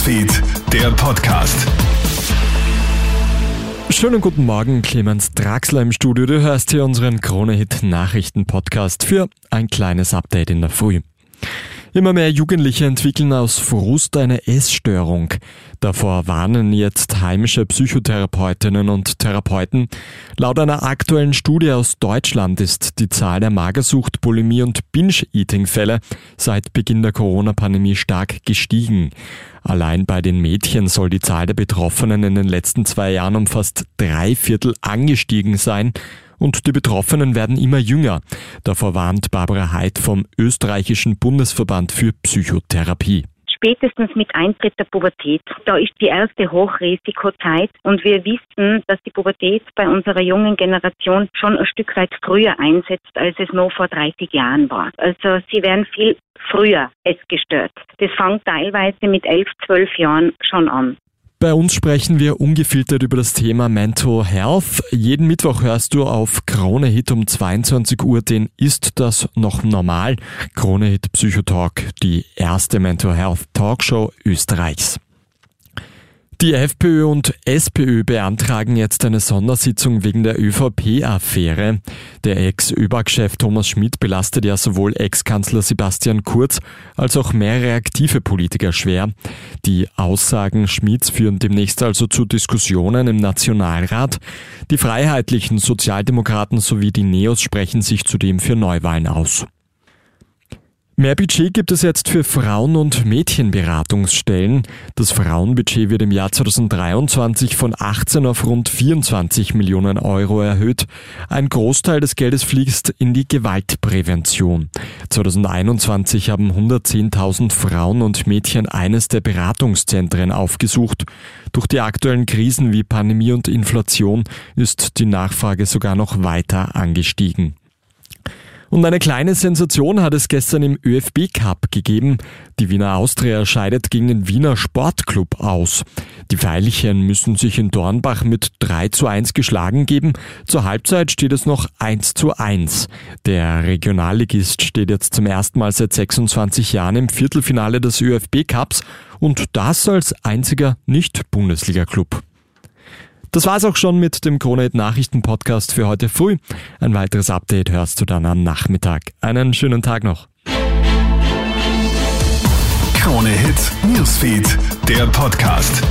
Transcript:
Newsfeed, der Podcast. Schönen guten Morgen, Clemens Draxler im Studio. Du hörst hier unseren Krone-Hit Nachrichten-Podcast für ein kleines Update in der Früh. Immer mehr Jugendliche entwickeln aus Frust eine Essstörung. Davor warnen jetzt heimische Psychotherapeutinnen und Therapeuten. Laut einer aktuellen Studie aus Deutschland ist die Zahl der Magersucht, Bulimie und Binge-Eating-Fälle seit Beginn der Corona-Pandemie stark gestiegen. Allein bei den Mädchen soll die Zahl der Betroffenen in den letzten zwei Jahren um fast drei Viertel angestiegen sein und die Betroffenen werden immer jünger. Davor warnt Barbara Heid vom österreichischen Bundesverband für Psychotherapie spätestens mit Eintritt der Pubertät. Da ist die erste Hochrisikozeit und wir wissen, dass die Pubertät bei unserer jungen Generation schon ein Stück weit früher einsetzt, als es noch vor 30 Jahren war. Also sie werden viel früher es gestört. Das fängt teilweise mit 11, 12 Jahren schon an. Bei uns sprechen wir ungefiltert über das Thema Mental Health. Jeden Mittwoch hörst du auf Krone Hit um 22 Uhr den Ist das noch normal? Krone Hit Psychotalk, die erste Mental Health Talkshow Österreichs. Die FPÖ und SPÖ beantragen jetzt eine Sondersitzung wegen der ÖVP-Affäre. Der Ex-ÖBAG-Chef Thomas Schmidt belastet ja sowohl Ex-Kanzler Sebastian Kurz als auch mehrere aktive Politiker schwer. Die Aussagen Schmidts führen demnächst also zu Diskussionen im Nationalrat. Die freiheitlichen Sozialdemokraten sowie die Neos sprechen sich zudem für Neuwahlen aus. Mehr Budget gibt es jetzt für Frauen- und Mädchenberatungsstellen. Das Frauenbudget wird im Jahr 2023 von 18 auf rund 24 Millionen Euro erhöht. Ein Großteil des Geldes fließt in die Gewaltprävention. 2021 haben 110.000 Frauen und Mädchen eines der Beratungszentren aufgesucht. Durch die aktuellen Krisen wie Pandemie und Inflation ist die Nachfrage sogar noch weiter angestiegen. Und eine kleine Sensation hat es gestern im ÖFB Cup gegeben. Die Wiener Austria scheidet gegen den Wiener Sportclub aus. Die Veilchen müssen sich in Dornbach mit 3 zu 1 geschlagen geben. Zur Halbzeit steht es noch 1 zu 1. Der Regionalligist steht jetzt zum ersten Mal seit 26 Jahren im Viertelfinale des ÖFB Cups und das als einziger Nicht-Bundesliga-Club. Das war's auch schon mit dem Krone Nachrichten Podcast für heute früh. Ein weiteres Update hörst du dann am Nachmittag. Einen schönen Tag noch. Krone Hit Newsfeed, der Podcast.